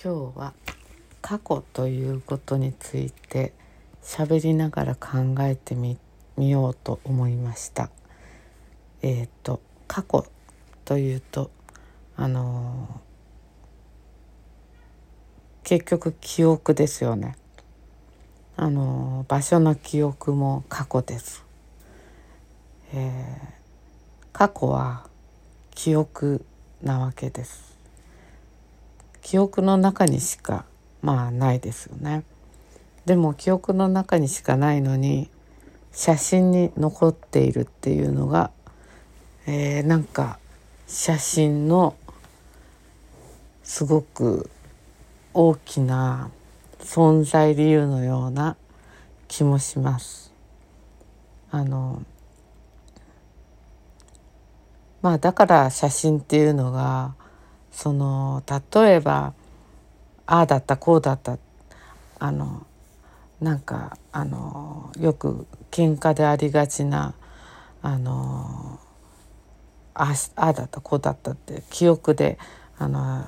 今日は過去ということについて喋りながら考えてみようと思いました。えっ、ー、と過去というとあのー、結局記憶ですよね。あのー、場所の記憶も過去です、え過去は記憶なわけです。記憶の中にしかまあないですよね。でも記憶の中にしかないのに写真に残っているっていうのが、えー、なんか写真のすごく大きな存在理由のような気もします。あのまあだから写真っていうのがその例えばああだったこうだったあのなんかあのよく喧嘩でありがちなあのああだったこうだったって記憶であの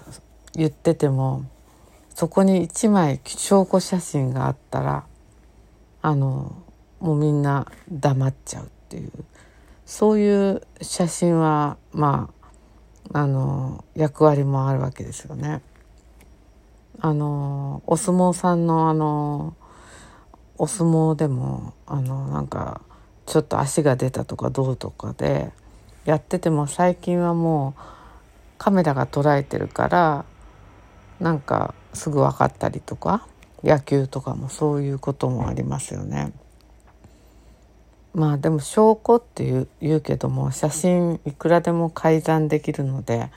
言っててもそこに一枚証拠写真があったらあのもうみんな黙っちゃうっていうそういう写真はまああの役割もあるわけですよね。あのお相撲さんのあのお相撲でもあのなんかちょっと足が出たとかどうとかでやってても最近はもうカメラが捉えてるからなんかすぐ分かったりとか野球とかもそういうこともありますよね。まあでも証拠っていう言うけども写真いくらでも改ざんできるので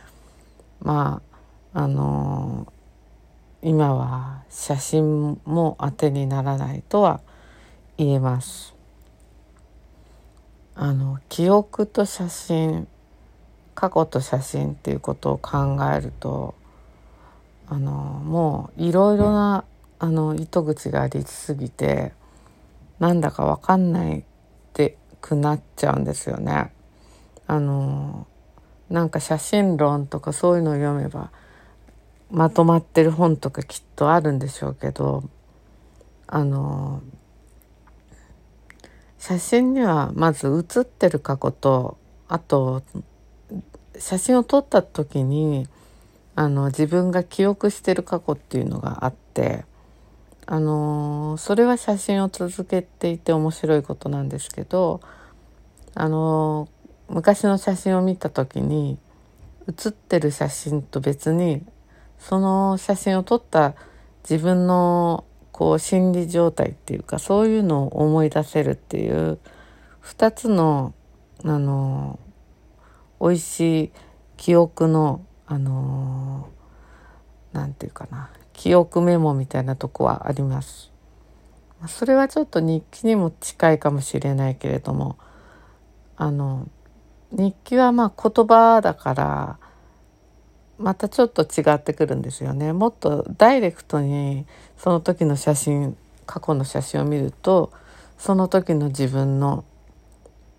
まああのー、今は写真も当てにならないとは言えます。あの記憶と写真過去と写真っていうことを考えるとあのもういろいろなあの糸口がありすぎてなんだか分かんないくなっちゃうんですよね。あのなんか写真論とかそういうのを読めばまとまってる本とかきっとあるんでしょうけどあの写真にはまず写ってる過去とあと写真を撮った時にあの自分が記憶してる過去っていうのがあってあのそれは写真を続けていて面白いことなんですけどあの昔の写真を見た時に写ってる写真と別にその写真を撮った自分のこう心理状態っていうかそういうのを思い出せるっていう2つのあの美味しい記憶のあのなんていうかな記憶メモみたいなとこはあります。それはちょっと日記にも近いかもしれないけれどもあの日記はまあ言葉だからまたちょっと違ってくるんですよね。もっとダイレクトにその時の写真過去の写真を見るとその時の自分の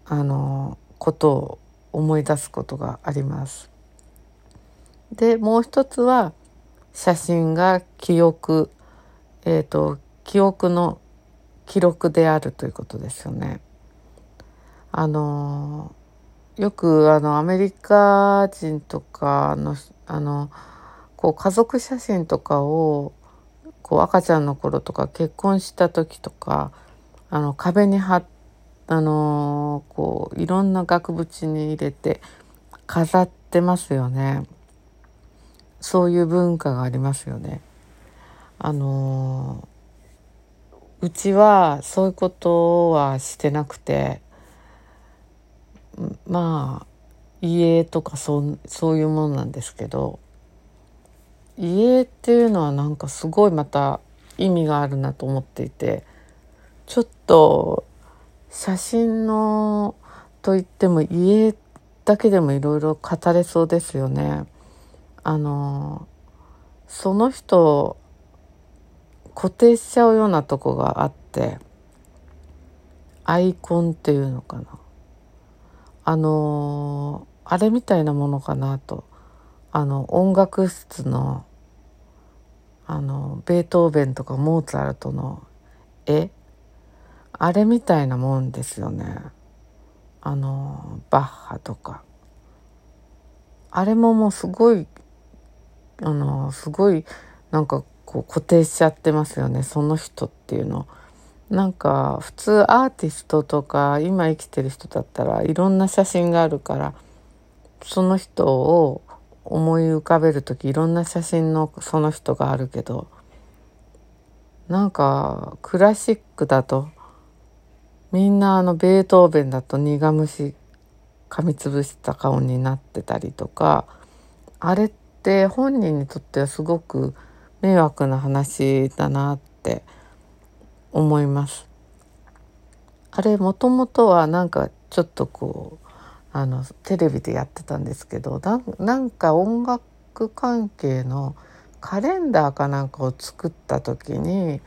あのことを思い出すことがあります。でもう一つは写真が記憶、えーと、記憶の記録であるということですよね。あのよくあのアメリカ人とかのあのこう家族写真とかをこう赤ちゃんの頃とか結婚した時とかあの壁に貼あのこういろんな額縁に入れて飾ってますよね。そういう文化がありますよね。あのうちはそういうことはしてなくてまあ家とかそそういうものなんですけど家っていうのはなんかすごいまた意味があるなと思っていてちょっと写真のといっても家だけでもいろいろ語れそうですよね。あのその人固定しちゃうようなとこがあってアイコンっていうのかな。あのあれみたいなものかなと。あの音楽室のあのベートーベンとかモーツァルトの絵。あれみたいなもんですよね。あのバッハとか。あれももうすごいあのすごいなんかこう固定しちゃってますよねその人っていうの。なんか普通アーティストとか今生きてる人だったらいろんな写真があるからその人を思い浮かべる時いろんな写真のその人があるけどなんかクラシックだとみんなあのベートーベンだと苦虫噛みつぶした顔になってたりとかあれって本人にとってはすごく迷惑な話だなって思います。あれもともとはなんかちょっとこうあのテレビでやってたんですけどなんか音楽関係のカレンダーかなんかを作った時に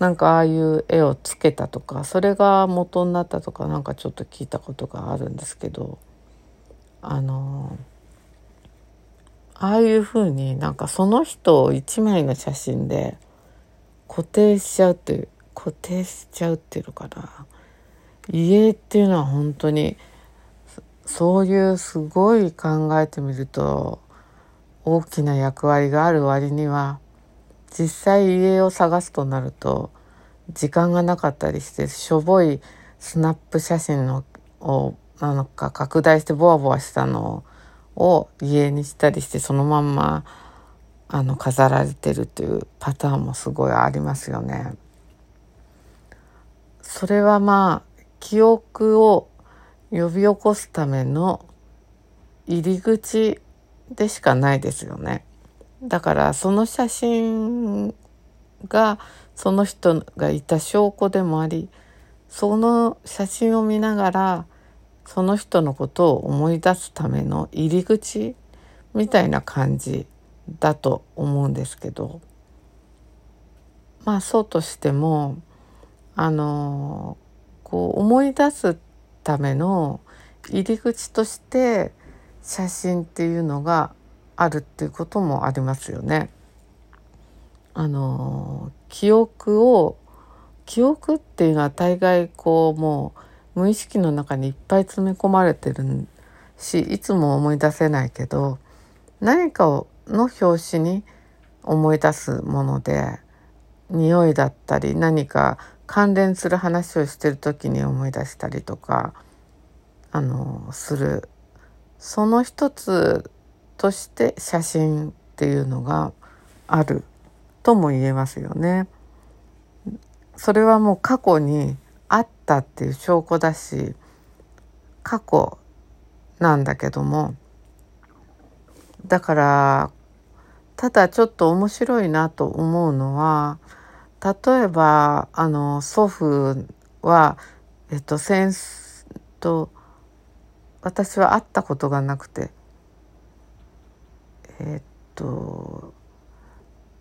なんかああいう絵をつけたとかそれが元になったとかなんかちょっと聞いたことがあるんですけどあのああいうふうになんかその人を一枚の写真で固定しちゃうっていう固定しちゃうっていうのかな。家っていうのは本当にそういうすごい考えてみると大きな役割がある割には実際家を探すとなると時間がなかったりしてしょぼいスナップ写真のをなんか拡大してボワボワしたのをを家にしたりしてそのまんまあの飾られてるというパターンもすごいありますよね。それはまあ記憶を呼び起こすための入り口でしかないですよね。だからその写真がその人がいた証拠でもありその写真を見ながらその人のことを思い出すための入り口みたいな感じだと思うんですけどまあそうとしてもあのこう思い出すための入り口として写真っていうのがあるっていうこともありますよね。あの記憶を記憶っていうのは大概こうもう無意識の中にいっぱい詰め込まれてるしいつも思い出せないけど何かをの表紙に思い出すもので匂いだったり何か関連する話をしてる時に思い出したりとかあのするその一つとして写真っていうのがあるとも言えますよね。それはもう過去にったっていう証拠だし過去なんだけどもだからただちょっと面白いなと思うのは例えばあの祖父はえっと戦と私は会ったことがなくてえっと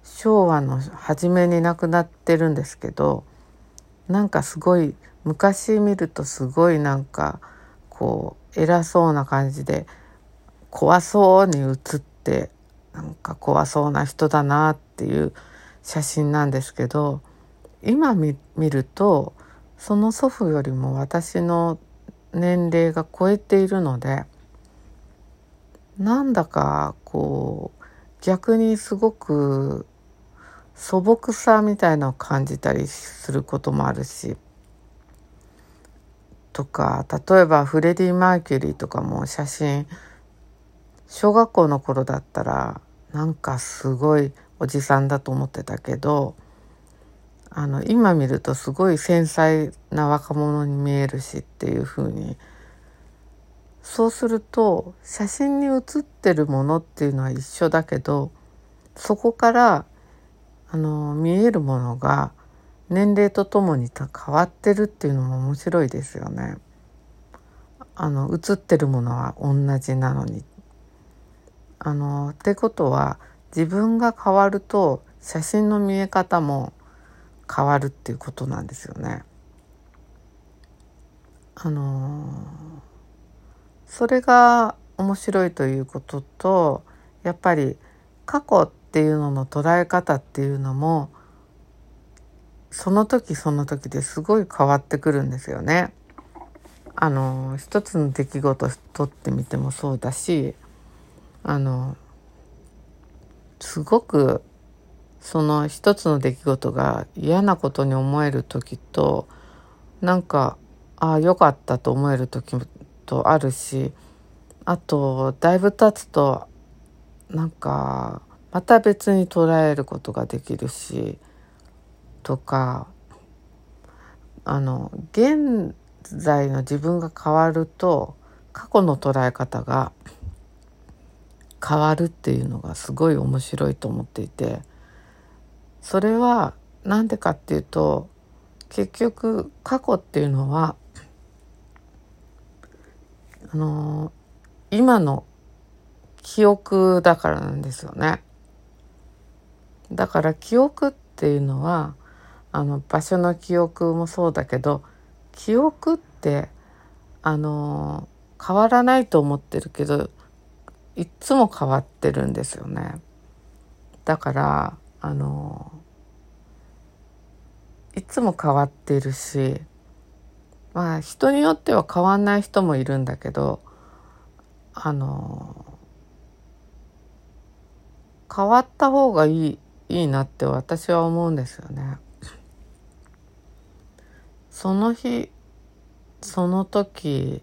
昭和の初めに亡くなってるんですけどなんかすごい昔見るとすごいなんかこう偉そうな感じで怖そうに写ってなんか怖そうな人だなっていう写真なんですけど今見るとその祖父よりも私の年齢が超えているのでなんだかこう逆にすごく素朴さみたいなのを感じたりすることもあるしとか例えばフレディ・マーキュリーとかも写真小学校の頃だったらなんかすごいおじさんだと思ってたけどあの今見るとすごい繊細な若者に見えるしっていう風にそうすると写真に写ってるものっていうのは一緒だけどそこからあの見えるものが年齢とともに変わってるっていうのも面白いですよね。あの写ってるものは同じなのに。あのってことは自分が変わると写真の見え方も変わるっていうことなんですよね。あのそれが面白いということとやっぱり過去っっていうのの捉え方っていうのもその時その時ですごい変わってくるんですよね。あの一つの出来事とってみてもそうだしあのすごくその一つの出来事が嫌なことに思える時となんかああよかったと思える時とあるしあとだいぶ経つとなんかまた別に捉えることができるしとかあの現在の自分が変わると過去の捉え方が変わるっていうのがすごい面白いと思っていてそれは何でかっていうと結局過去っていうのはあの今の記憶だからなんですよね。だから記憶っていうのはあの場所の記憶もそうだけど記憶ってあの変わらないと思ってるけどいつも変わってるんですよね。だからあのいつも変わってるしまあ人によっては変わんない人もいるんだけどあの変わった方がいいいいなって私は思うんですよね。その日その時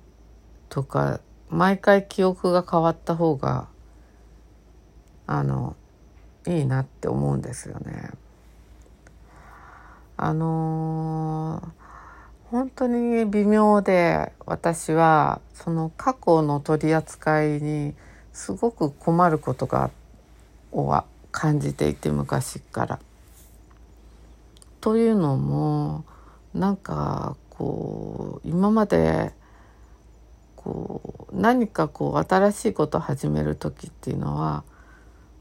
とか毎回記憶が変わった方があのいいなって思うんですよね。あのー、本当に微妙で私はその過去の取り扱いにすごく困ることがは感じていて昔から。というのもなんかこう今までこう何かこう新しいことを始める時っていうのは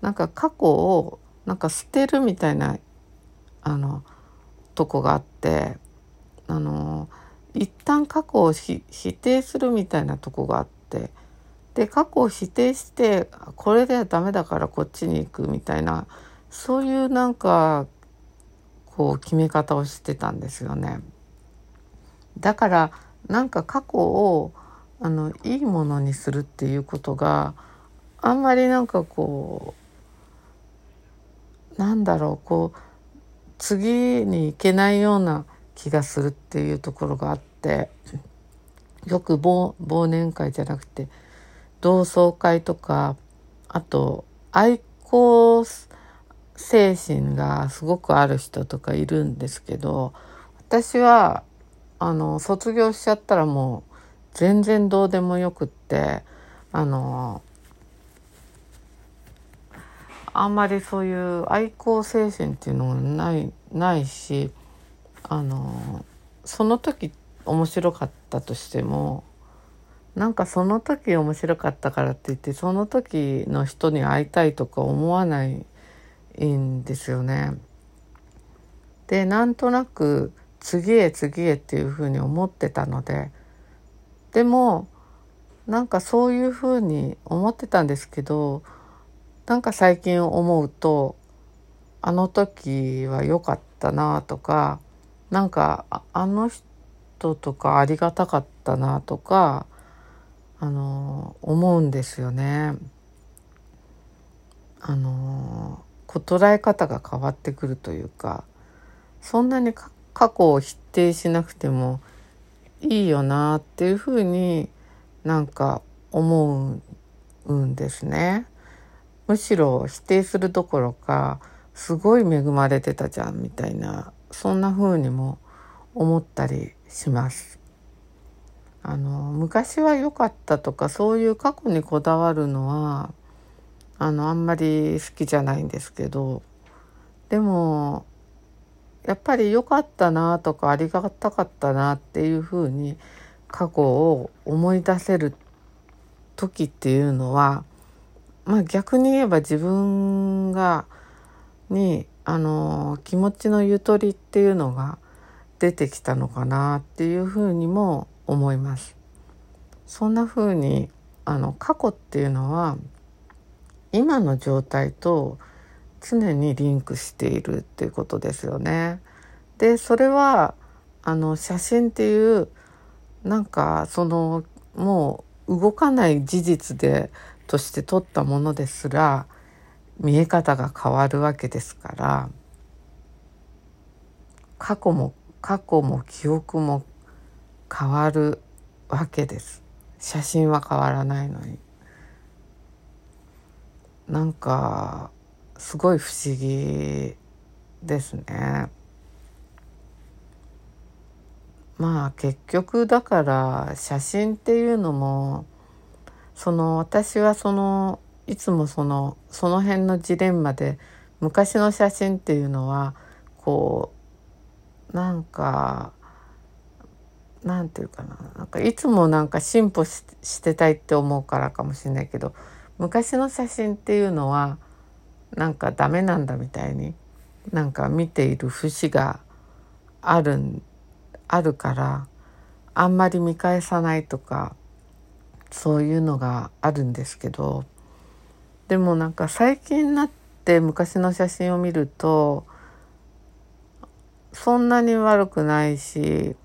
なんか過去をなんか捨てるみたいなあのとこがあってあの一旦過去を否定するみたいなとこがあってで過去を否定してこれではダメだからこっちに行くみたいなそういうなんかこう決め方をしてたんですよね。だからなんか過去をあのいいものにするっていうことがあんまりなんかこうなんだろうこう次に行けないような気がするっていうところがあってよく忘年会じゃなくて同窓会とかあと愛好す精神がすごくある人とかいるんですけど私はあの卒業しちゃったらもう全然どうでもよくってあのあんまりそういう愛好精神っていうのがないないしあのその時面白かったとしてもなんかその時面白かったからって言ってその時の人に会いたいとか思わないいんですよね。でなんとなく次へ次へっていうふうに思ってたのででもなんかそういうふうに思ってたんですけどなんか最近思うとあの時は良かったなとかなんかあの人とかありがたかったなとかあの思うんですよね。あのこ捉え方が変わってくるというかそんなに過去を否定しなくてもいいよなっていうふうになんか思うんですね。むしろ否定するどころかすごい恵まれてたじゃんみたいなそんな風にも思ったりします。あの昔は良かったとかそういう過去にこだわるのはあのあんまり好きじゃないんですけどでもやっぱり良かったなとかありがたかったなっていうふうに過去を思い出せる時っていうのはまあ逆に言えば自分がにあの気持ちのゆとりっていうのが出てきたのかなっていうふうにも思います。そんなふうにあの過去っていうのは今の状態と常にリンクしているっていうことですよね。でそれはあの写真っていうなんかそのもう動かない事実でとして撮ったものですら見え方が変わるわけですから過去も過去も記憶も変わるわけです写真は変わらないのになんかすごい不思議ですね。まあ結局だから写真っていうのもその私はそのいつもそのその辺のジレンマで昔の写真っていうのはこうなんかなんていうかななんかいつもなんか進歩してたいって思うからかもしれないけど昔の写真っていうのはなんかダメなんだみたいになんか見ている節があるあるからあんまり見返さないとかそういうのがあるんですけどでもなんか最近になって昔の写真を見るとそんなに悪くないし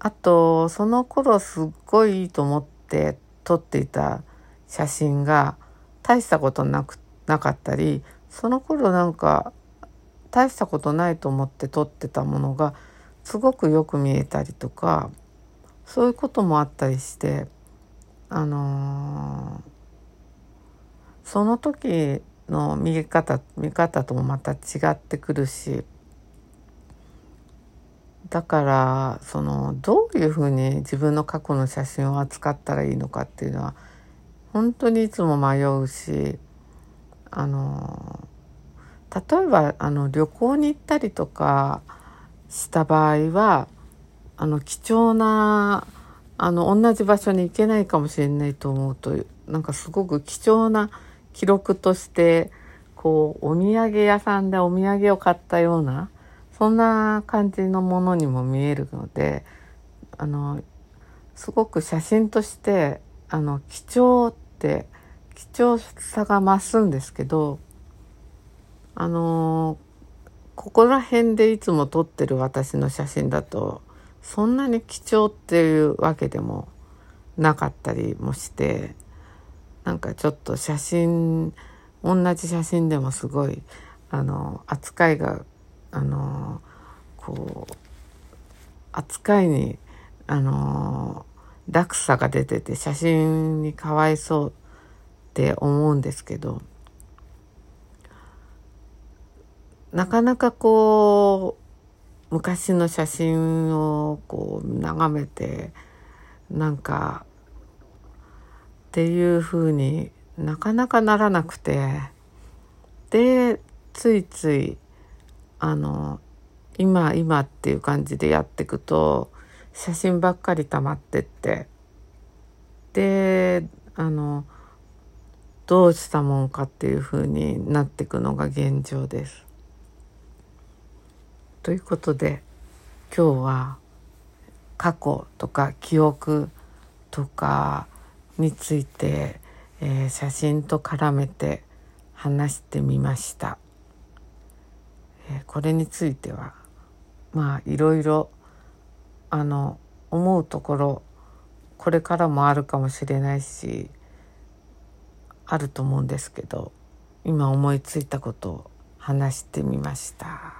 あとその頃すっごいいいと思って撮っていた写真が大したことなくなかったりその頃なんか大したことないと思って撮ってたものがすごくよく見えたりとかそういうこともあったりしてあのー、その時の見え方見方ともまた違ってくるしだからそのどういうふうに自分の過去の写真を扱ったらいいのかっていうのは本当にいつも迷うしあの例えばあの旅行に行ったりとかした場合はあの貴重なあの同じ場所に行けないかもしれないと思うとなんかすごく貴重な記録としてこうお土産屋さんでお土産を買ったようなそんな感じのものにも見えるのであのすごく写真としてあの貴重って貴重さが増すんですけどあのここら辺でいつも撮ってる私の写真だとそんなに貴重っていうわけでもなかったりもしてなんかちょっと写真同じ写真でもすごいあの扱いがあのこう扱いにあの落差が出てて写真にかわいそうって思うんですけどなかなかこう昔の写真をこう眺めてなんかっていうふうになかなかならなくてでついついあの今今っていう感じでやっていくと写真ばっかり溜まってってであのどうしたもんかっていうふうになっていくのが現状です。ということで今日は過去とか記憶とかについて、えー、写真と絡めて話してみました。えー、これについてはまあいろいろあの思うところこれからもあるかもしれないしあると思うんですけど今思いついたことを話してみました。